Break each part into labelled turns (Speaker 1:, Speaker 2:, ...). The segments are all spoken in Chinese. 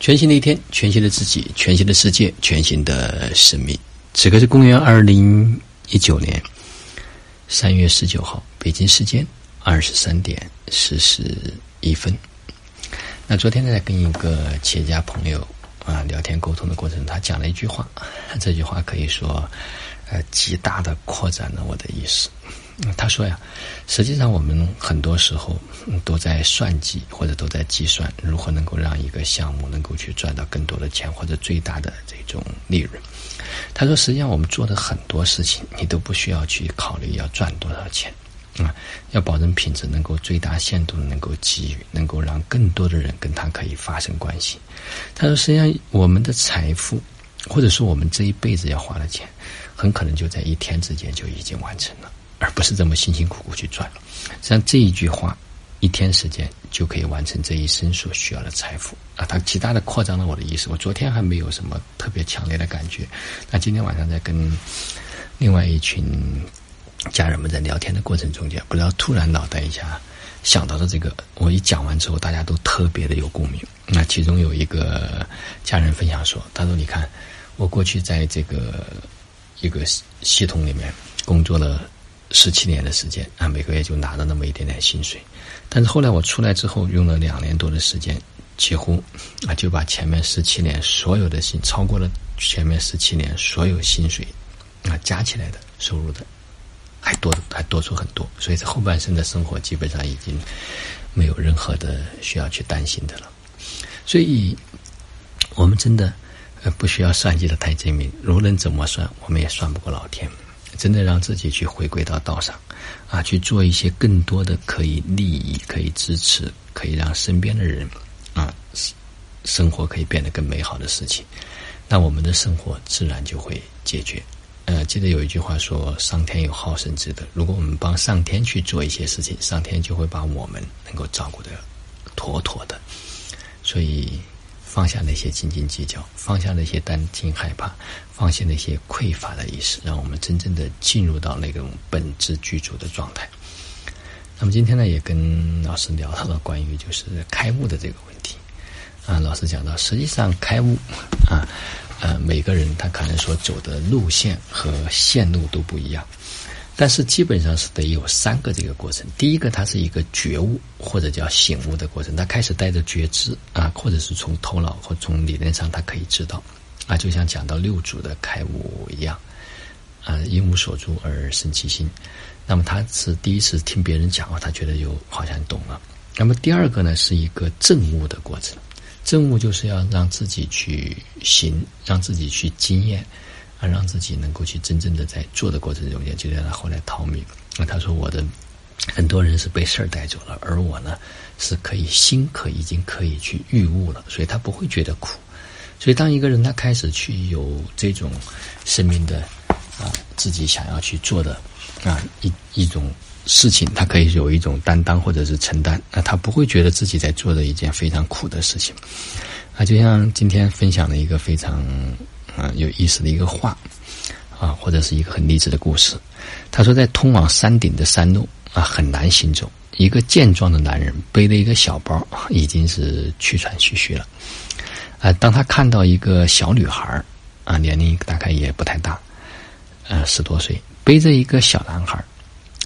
Speaker 1: 全新的一天，全新的自己，全新的世界，全新的生命。此刻是公元二零一九年三月十九号，北京时间二十三点四十一分。那昨天呢，在跟一个企业家朋友啊聊天沟通的过程，他讲了一句话，这句话可以说呃极大的扩展了我的意识。他说呀，实际上我们很多时候都在算计或者都在计算如何能够让一个项目能够去赚到更多的钱或者最大的这种利润。他说，实际上我们做的很多事情，你都不需要去考虑要赚多少钱啊，要保证品质能够最大限度的能够给予，能够让更多的人跟他可以发生关系。他说，实际上我们的财富或者说我们这一辈子要花的钱，很可能就在一天之间就已经完成了。而不是这么辛辛苦苦去赚，像这一句话，一天时间就可以完成这一生所需要的财富啊！它极大的扩张了我的意识。我昨天还没有什么特别强烈的感觉，那今天晚上在跟另外一群家人们在聊天的过程中间，不知道突然脑袋一下想到了这个。我一讲完之后，大家都特别的有共鸣。那其中有一个家人分享说：“他说，你看，我过去在这个一个系统里面工作了。”十七年的时间啊，每个月就拿了那么一点点薪水，但是后来我出来之后，用了两年多的时间，几乎啊就把前面十七年所有的薪超过了前面十七年所有薪水啊加起来的收入的还多还多出很多，所以这后半生的生活基本上已经没有任何的需要去担心的了。所以，我们真的呃不需要算计的太精明，无论怎么算，我们也算不过老天。真的让自己去回归到道上，啊，去做一些更多的可以利益、可以支持、可以让身边的人啊生活可以变得更美好的事情，那我们的生活自然就会解决。呃，记得有一句话说：“上天有好生之德。”如果我们帮上天去做一些事情，上天就会把我们能够照顾的妥妥的。所以。放下那些斤斤计较，放下那些担惊害怕，放下那些匮乏的意识，让我们真正的进入到那种本质具足的状态。那么今天呢，也跟老师聊到了关于就是开悟的这个问题。啊，老师讲到，实际上开悟啊，呃，每个人他可能所走的路线和线路都不一样。但是基本上是得有三个这个过程。第一个，它是一个觉悟或者叫醒悟的过程，他开始带着觉知啊，或者是从头脑或从理论上他可以知道啊，就像讲到六祖的开悟一样啊，因无所住而生其心。那么他是第一次听别人讲话，他觉得就好像懂了。那么第二个呢，是一个证悟的过程，证悟就是要让自己去行，让自己去经验。啊，让自己能够去真正的在做的过程中间，就让他后来逃命。那他说：“我的很多人是被事儿带走了，而我呢，是可以心可已经可以去预悟了，所以他不会觉得苦。所以当一个人他开始去有这种生命的啊，自己想要去做的啊一一种事情，他可以有一种担当或者是承担，那他不会觉得自己在做的一件非常苦的事情。啊，就像今天分享的一个非常。”啊，有意思的一个话，啊，或者是一个很励志的故事。他说，在通往山顶的山路啊，很难行走。一个健壮的男人背着一个小包，已经是气喘吁吁了。啊，当他看到一个小女孩啊，年龄大概也不太大，呃，十多岁，背着一个小男孩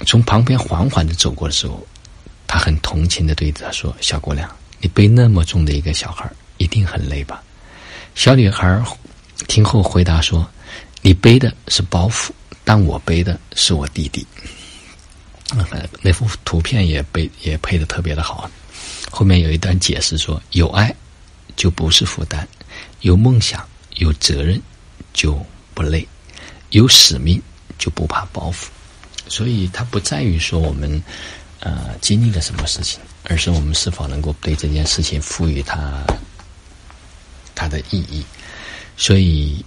Speaker 1: 从旁边缓缓的走过的时候，他很同情的对他说：“小姑娘，你背那么重的一个小孩，一定很累吧？”小女孩。听后回答说：“你背的是包袱，但我背的是我弟弟。”那幅图片也背也配的特别的好。后面有一段解释说：“有爱就不是负担，有梦想有责任就不累，有使命就不怕包袱。”所以它不在于说我们呃经历了什么事情，而是我们是否能够对这件事情赋予它它的意义。所以，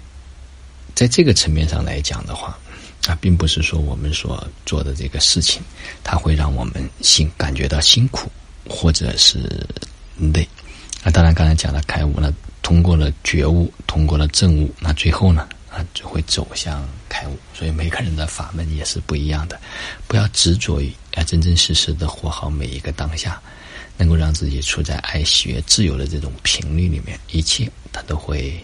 Speaker 1: 在这个层面上来讲的话，啊，并不是说我们所做的这个事情，它会让我们辛感觉到辛苦或者是累。啊，当然刚才讲了开悟了，通过了觉悟，通过了证悟，那最后呢，啊，就会走向开悟。所以每个人的法门也是不一样的，不要执着于啊真真实实的活好每一个当下。能够让自己处在爱、喜悦、自由的这种频率里面，一切它都会